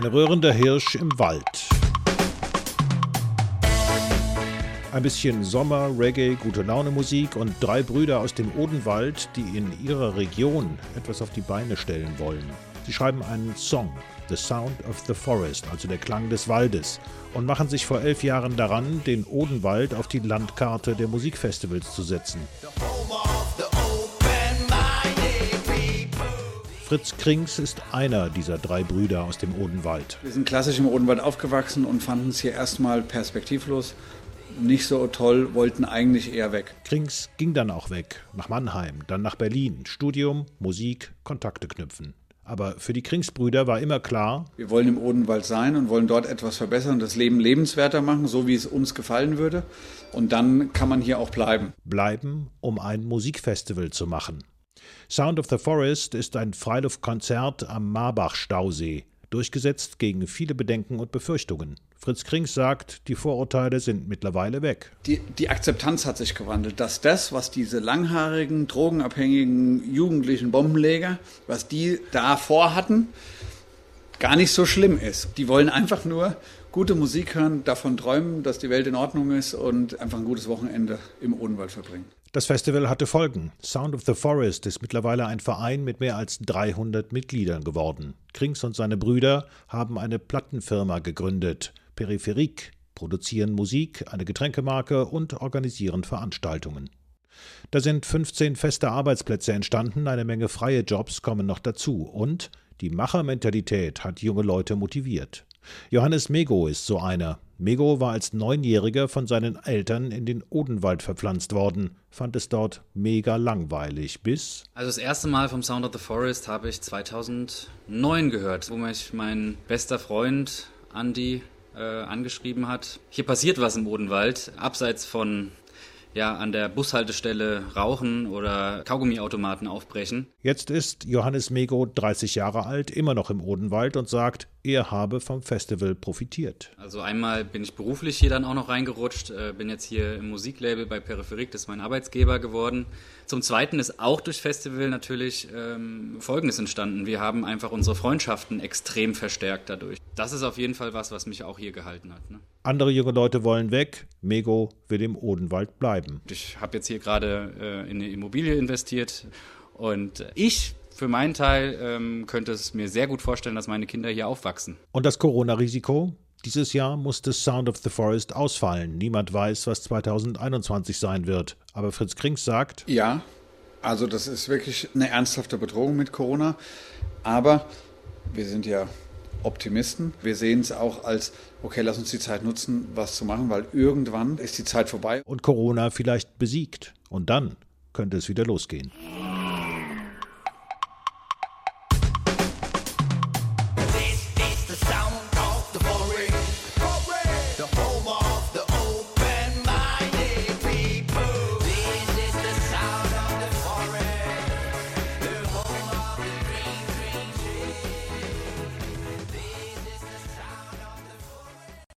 Ein rührender Hirsch im Wald. Ein bisschen Sommer, Reggae, gute Laune Musik und drei Brüder aus dem Odenwald, die in ihrer Region etwas auf die Beine stellen wollen. Sie schreiben einen Song, The Sound of the Forest, also der Klang des Waldes, und machen sich vor elf Jahren daran, den Odenwald auf die Landkarte der Musikfestivals zu setzen. Fritz Krings ist einer dieser drei Brüder aus dem Odenwald. Wir sind klassisch im Odenwald aufgewachsen und fanden es hier erstmal perspektivlos. Nicht so toll, wollten eigentlich eher weg. Krings ging dann auch weg, nach Mannheim, dann nach Berlin. Studium, Musik, Kontakte knüpfen. Aber für die Kringsbrüder war immer klar, wir wollen im Odenwald sein und wollen dort etwas verbessern, das Leben lebenswerter machen, so wie es uns gefallen würde. Und dann kann man hier auch bleiben. Bleiben, um ein Musikfestival zu machen. Sound of the Forest ist ein Freiluftkonzert am Marbach-Stausee, durchgesetzt gegen viele Bedenken und Befürchtungen. Fritz Krings sagt, die Vorurteile sind mittlerweile weg. Die, die, Akzeptanz hat sich gewandelt, dass das, was diese langhaarigen, drogenabhängigen, jugendlichen Bombenleger, was die da vorhatten, gar nicht so schlimm ist. Die wollen einfach nur gute Musik hören, davon träumen, dass die Welt in Ordnung ist und einfach ein gutes Wochenende im Odenwald verbringen. Das Festival hatte Folgen. Sound of the Forest ist mittlerweile ein Verein mit mehr als 300 Mitgliedern geworden. Krings und seine Brüder haben eine Plattenfirma gegründet, Peripherik, produzieren Musik, eine Getränkemarke und organisieren Veranstaltungen. Da sind 15 feste Arbeitsplätze entstanden, eine Menge freie Jobs kommen noch dazu und die Machermentalität hat junge Leute motiviert. Johannes Mego ist so einer. Mego war als Neunjähriger von seinen Eltern in den Odenwald verpflanzt worden, fand es dort mega langweilig, bis. Also das erste Mal vom Sound of the Forest habe ich 2009 gehört, wo mich mein bester Freund Andy äh, angeschrieben hat. Hier passiert was im Odenwald, abseits von ja, an der Bushaltestelle rauchen oder Kaugummiautomaten aufbrechen. Jetzt ist Johannes Mego 30 Jahre alt, immer noch im Odenwald und sagt, er habe vom Festival profitiert. Also einmal bin ich beruflich hier dann auch noch reingerutscht, äh, bin jetzt hier im Musiklabel bei Peripherik, das ist mein Arbeitsgeber geworden. Zum Zweiten ist auch durch Festival natürlich ähm, Folgendes entstanden. Wir haben einfach unsere Freundschaften extrem verstärkt dadurch. Das ist auf jeden Fall was, was mich auch hier gehalten hat. Ne? Andere junge Leute wollen weg, Mego will im Odenwald bleiben. Ich habe jetzt hier gerade äh, in eine Immobilie investiert und ich für meinen Teil ähm, könnte es mir sehr gut vorstellen, dass meine Kinder hier aufwachsen. Und das Corona-Risiko? Dieses Jahr musste Sound of the Forest ausfallen. Niemand weiß, was 2021 sein wird. Aber Fritz Krings sagt: Ja, also das ist wirklich eine ernsthafte Bedrohung mit Corona. Aber wir sind ja Optimisten. Wir sehen es auch als, okay, lass uns die Zeit nutzen, was zu machen, weil irgendwann ist die Zeit vorbei. Und Corona vielleicht besiegt. Und dann könnte es wieder losgehen.